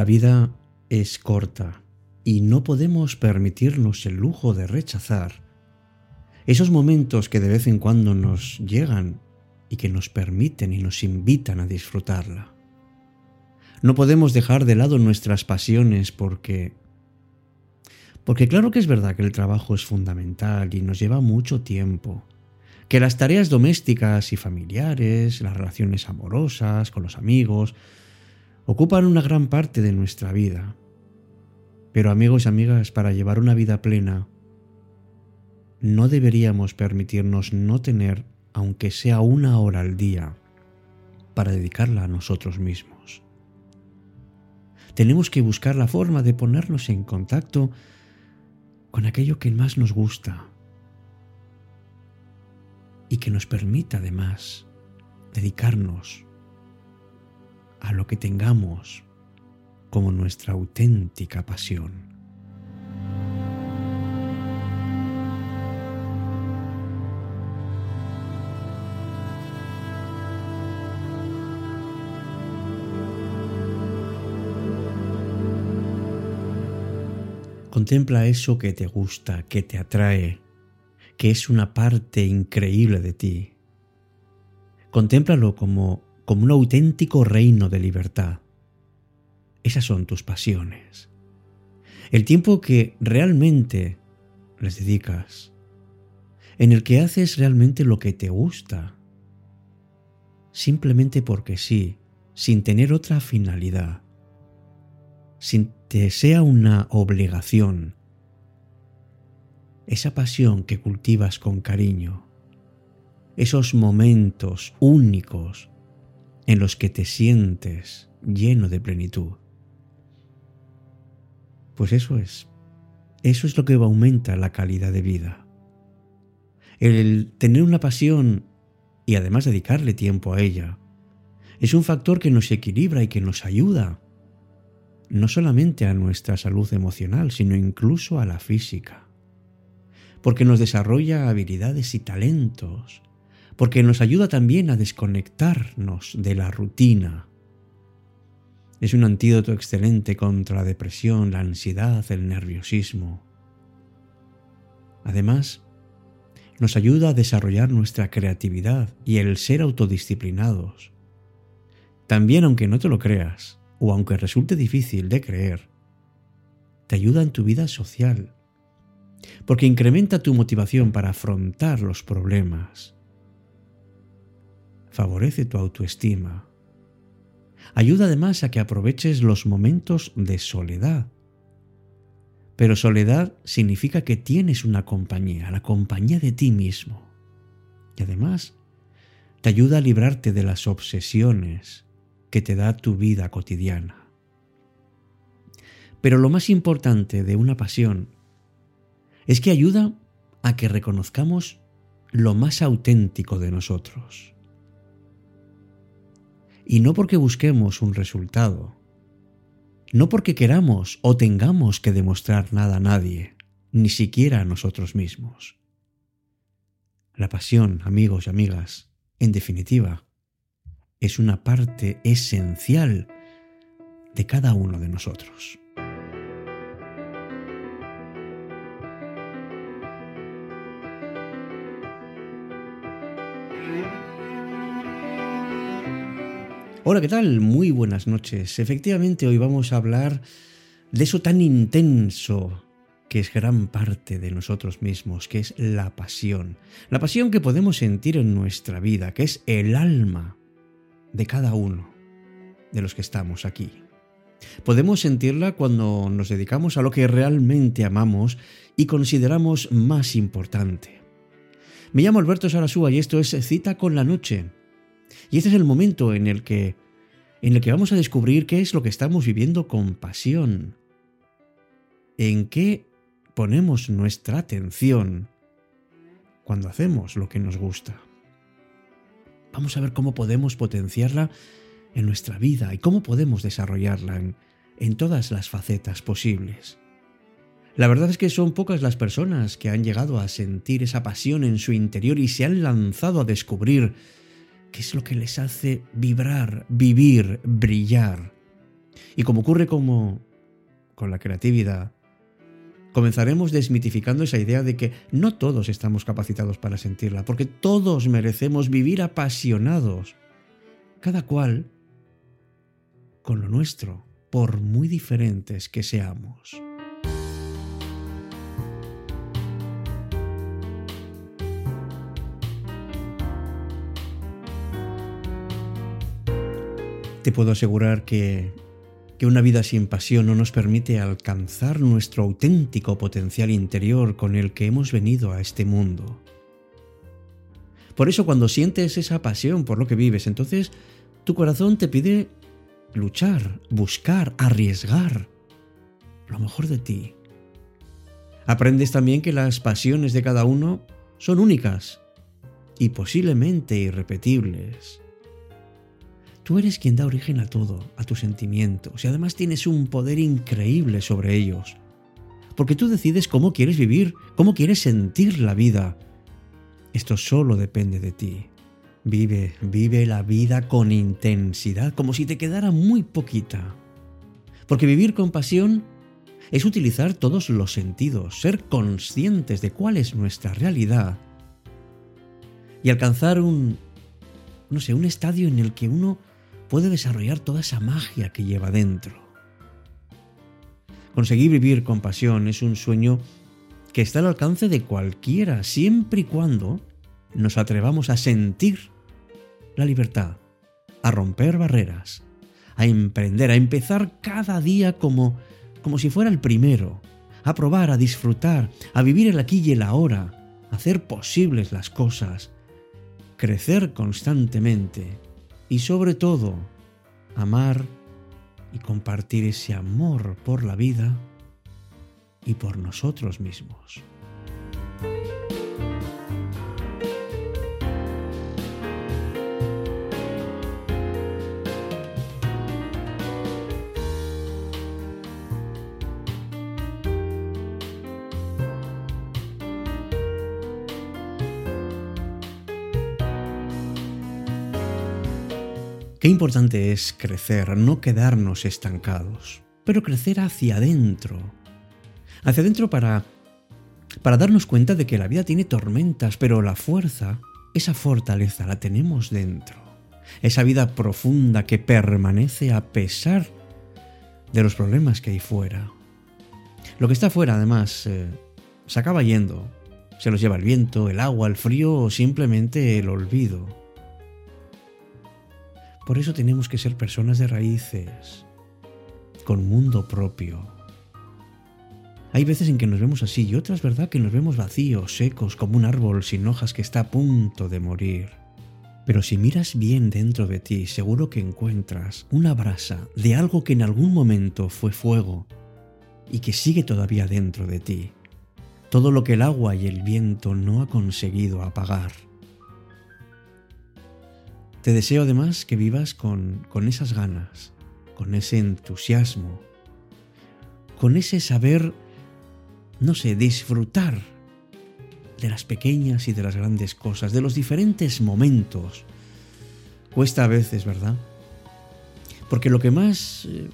La vida es corta y no podemos permitirnos el lujo de rechazar esos momentos que de vez en cuando nos llegan y que nos permiten y nos invitan a disfrutarla. No podemos dejar de lado nuestras pasiones porque... Porque claro que es verdad que el trabajo es fundamental y nos lleva mucho tiempo, que las tareas domésticas y familiares, las relaciones amorosas con los amigos, ocupan una gran parte de nuestra vida. Pero amigos y amigas, para llevar una vida plena, no deberíamos permitirnos no tener, aunque sea una hora al día, para dedicarla a nosotros mismos. Tenemos que buscar la forma de ponernos en contacto con aquello que más nos gusta y que nos permita además dedicarnos a lo que tengamos como nuestra auténtica pasión. Contempla eso que te gusta, que te atrae, que es una parte increíble de ti. Contémplalo como, como un auténtico reino de libertad. Esas son tus pasiones. El tiempo que realmente les dedicas, en el que haces realmente lo que te gusta, simplemente porque sí, sin tener otra finalidad sin que sea una obligación. Esa pasión que cultivas con cariño, esos momentos únicos en los que te sientes lleno de plenitud. Pues eso es, eso es lo que aumenta la calidad de vida. El tener una pasión y además dedicarle tiempo a ella es un factor que nos equilibra y que nos ayuda no solamente a nuestra salud emocional, sino incluso a la física. Porque nos desarrolla habilidades y talentos, porque nos ayuda también a desconectarnos de la rutina. Es un antídoto excelente contra la depresión, la ansiedad, el nerviosismo. Además, nos ayuda a desarrollar nuestra creatividad y el ser autodisciplinados. También, aunque no te lo creas, o aunque resulte difícil de creer, te ayuda en tu vida social, porque incrementa tu motivación para afrontar los problemas, favorece tu autoestima, ayuda además a que aproveches los momentos de soledad. Pero soledad significa que tienes una compañía, la compañía de ti mismo. Y además te ayuda a librarte de las obsesiones, que te da tu vida cotidiana. Pero lo más importante de una pasión es que ayuda a que reconozcamos lo más auténtico de nosotros. Y no porque busquemos un resultado, no porque queramos o tengamos que demostrar nada a nadie, ni siquiera a nosotros mismos. La pasión, amigos y amigas, en definitiva, es una parte esencial de cada uno de nosotros. Hola, ¿qué tal? Muy buenas noches. Efectivamente, hoy vamos a hablar de eso tan intenso que es gran parte de nosotros mismos, que es la pasión. La pasión que podemos sentir en nuestra vida, que es el alma de cada uno de los que estamos aquí. Podemos sentirla cuando nos dedicamos a lo que realmente amamos y consideramos más importante. Me llamo Alberto Sarasúa y esto es Cita con la Noche. Y este es el momento en el que en el que vamos a descubrir qué es lo que estamos viviendo con pasión. En qué ponemos nuestra atención cuando hacemos lo que nos gusta. Vamos a ver cómo podemos potenciarla en nuestra vida y cómo podemos desarrollarla en, todas las facetas posibles. La verdad es que son pocas las personas que han llegado a sentir esa pasión en su interior y se han lanzado a descubrir qué es lo que les hace vibrar, vivir, brillar. Y como ocurre como con la creatividad, comenzaremos desmitificando esa idea de que no todos estamos capacitados para sentirla, porque todos merecemos vivir apasionados, cada cual con lo nuestro, por muy diferentes que seamos. Te puedo asegurar que, que una vida sin pasión no nos permite alcanzar nuestro auténtico potencial interior con el que hemos venido a este mundo. Por eso cuando sientes esa pasión por lo que vives, entonces tu corazón te pide luchar, buscar, arriesgar lo mejor de ti. Aprendes también que las pasiones de cada uno son únicas y posiblemente irrepetibles. Tú eres quien da origen a todo, a tus sentimientos, y además tienes un poder increíble sobre ellos. Porque tú decides cómo quieres vivir, cómo quieres sentir la vida. Esto solo depende de ti. Vive, vive la vida con intensidad, como si te quedara muy poquita. Porque vivir con pasión es utilizar todos los sentidos, ser conscientes de cuál es nuestra realidad y alcanzar un, no sé, un estadio en el que uno puede desarrollar toda esa magia que lleva dentro. Conseguir vivir con pasión es un sueño que está al alcance de cualquiera, siempre y cuando nos atrevamos a sentir la libertad, a romper barreras, a emprender, a empezar cada día como, como si fuera el primero, a probar, a disfrutar, a vivir el aquí y el ahora, a hacer posibles las cosas, crecer constantemente y sobre todo amar y compartir ese amor por la vida y por nosotros mismos. Qué importante es crecer, no quedarnos estancados, pero crecer hacia adentro. Hacia adentro para para darnos cuenta de que la vida tiene tormentas, pero la fuerza, esa fortaleza la tenemos dentro. Esa vida profunda que permanece a pesar de los problemas que hay fuera. Lo que está fuera, además, eh, se acaba yendo. Se los lleva el viento, el agua, el frío o simplemente el olvido. Por eso tenemos que ser personas de raíces, con mundo propio. Hay veces en que nos vemos así y otras, ¿verdad?, que nos vemos vacíos, secos, como un árbol sin hojas que está a punto de morir. Pero si miras bien dentro de ti, seguro que encuentras una brasa de algo que en algún momento fue fuego y que sigue todavía dentro de ti. Todo lo que el agua y el viento no ha conseguido apagar. Te deseo además que vivas con, con esas ganas, con ese entusiasmo, con ese saber, no sé, disfrutar de las pequeñas y de las grandes cosas, de los diferentes momentos. Cuesta a veces, ¿verdad? Porque lo que más eh,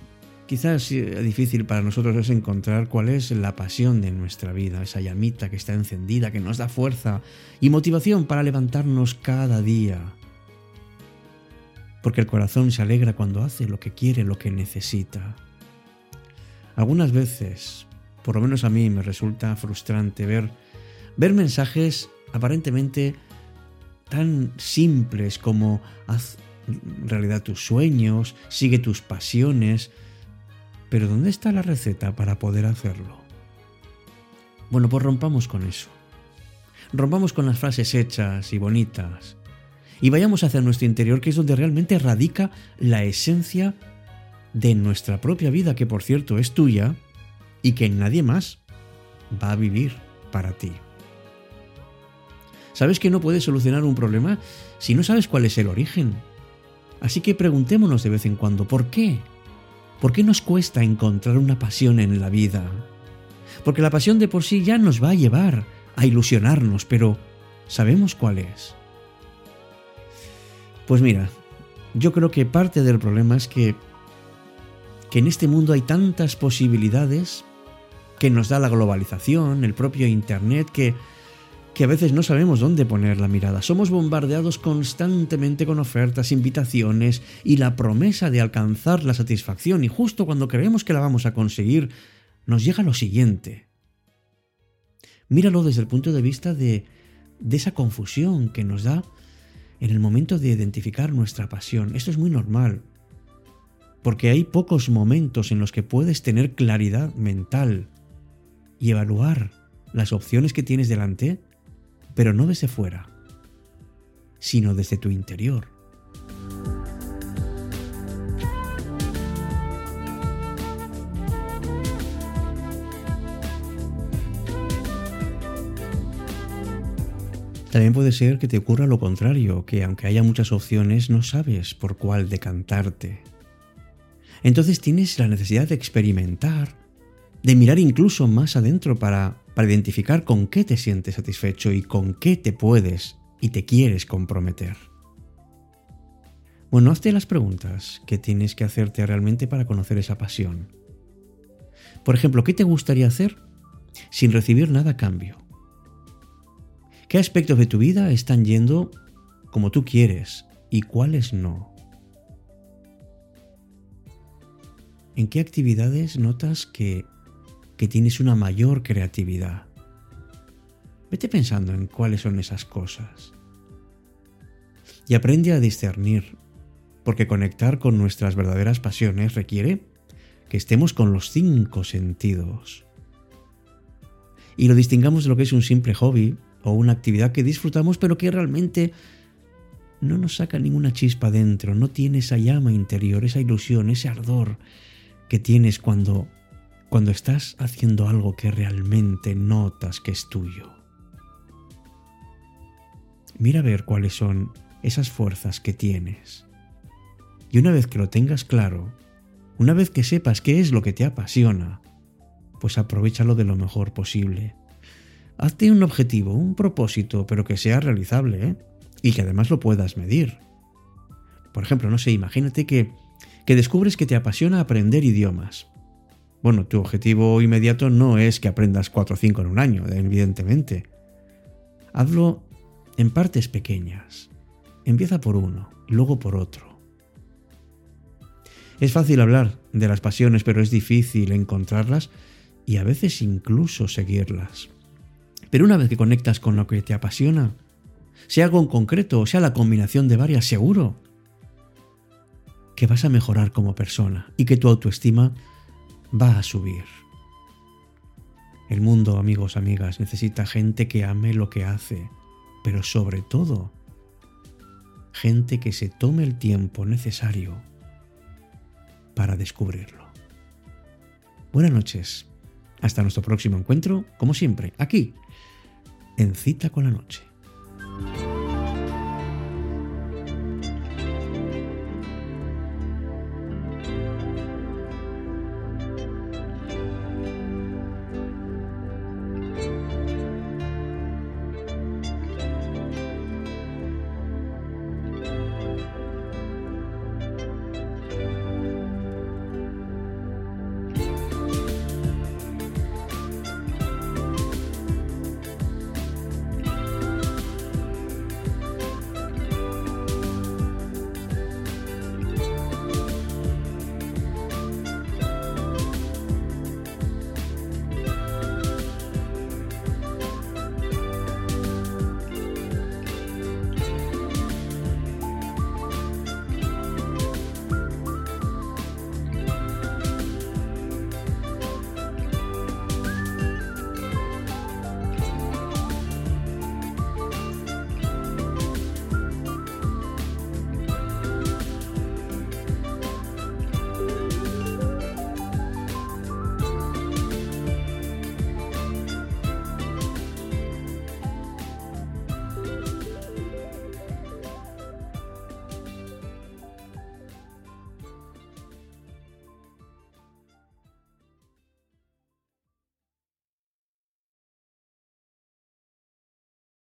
quizás es difícil para nosotros es encontrar cuál es la pasión de nuestra vida, esa llamita que está encendida, que nos da fuerza y motivación para levantarnos cada día porque el corazón se alegra cuando hace lo que quiere, lo que necesita. Algunas veces, por lo menos a mí me resulta frustrante ver, ver mensajes aparentemente tan simples como haz realidad tus sueños, sigue tus pasiones, pero ¿dónde está la receta para poder hacerlo? Bueno, pues rompamos con eso. Rompamos con las frases hechas y bonitas y vayamos hacia nuestro interior, que es donde realmente radica la esencia de nuestra propia vida, que por cierto es tuya y que nadie más va a vivir para ti. ¿Sabes que no puedes solucionar un problema si no sabes cuál es el origen? Así que preguntémonos de vez en cuando, ¿por qué? ¿Por qué nos cuesta encontrar una pasión en la vida? Porque la pasión de por sí ya nos va a llevar a ilusionarnos, pero ¿sabemos cuál es? Pues mira, yo creo que parte del problema es que, que en este mundo hay tantas posibilidades que nos da la globalización, el propio Internet, que, que a veces no sabemos dónde poner la mirada. Somos bombardeados constantemente con ofertas, invitaciones y la promesa de alcanzar la satisfacción y justo cuando creemos que la vamos a conseguir, nos llega lo siguiente. Míralo desde el punto de vista de, de esa confusión que nos da en el momento de identificar nuestra pasión. Esto es muy normal, porque hay pocos momentos en los que puedes tener claridad mental y evaluar las opciones que tienes delante, pero no desde fuera, sino desde tu interior. También puede ser que te ocurra lo contrario, que aunque haya muchas opciones no sabes por cuál decantarte. Entonces tienes la necesidad de experimentar, de mirar incluso más adentro para, para identificar con qué te sientes satisfecho y con qué te puedes y te quieres comprometer. Bueno, hazte las preguntas que tienes que hacerte realmente para conocer esa pasión. Por ejemplo, ¿qué te gustaría hacer sin recibir nada a cambio? ¿Qué aspectos de tu vida están yendo como tú quieres y cuáles no? ¿En qué actividades notas que, que tienes una mayor creatividad? Vete pensando en cuáles son esas cosas. Y aprende a discernir, porque conectar con nuestras verdaderas pasiones requiere que estemos con los cinco sentidos. Y lo distingamos de lo que es un simple hobby o una actividad que disfrutamos pero que realmente no nos saca ninguna chispa dentro, no tiene esa llama interior, esa ilusión, ese ardor que tienes cuando cuando estás haciendo algo que realmente notas que es tuyo. Mira a ver cuáles son esas fuerzas que tienes. Y una vez que lo tengas claro, una vez que sepas qué es lo que te apasiona, pues aprovechalo de lo mejor posible Hazte un objetivo, un propósito, pero que sea realizable ¿eh? y que además lo puedas medir. Por ejemplo, no sé, imagínate que, que descubres que te apasiona aprender idiomas. Bueno, tu objetivo inmediato no es que aprendas 4 o 5 en un año, evidentemente. Hazlo en partes pequeñas. Empieza por uno, luego por otro. Es fácil hablar de las pasiones, pero es difícil encontrarlas y a veces incluso seguirlas. Pero una vez que conectas con lo que te apasiona, sea algo en concreto o sea la combinación de varias, seguro que vas a mejorar como persona y que tu autoestima va a subir. El mundo, amigos, amigas, necesita gente que ame lo que hace, pero sobre todo, gente que se tome el tiempo necesario para descubrirlo. Buenas noches. Hasta nuestro próximo encuentro, como siempre, aquí en Cita con la Noche.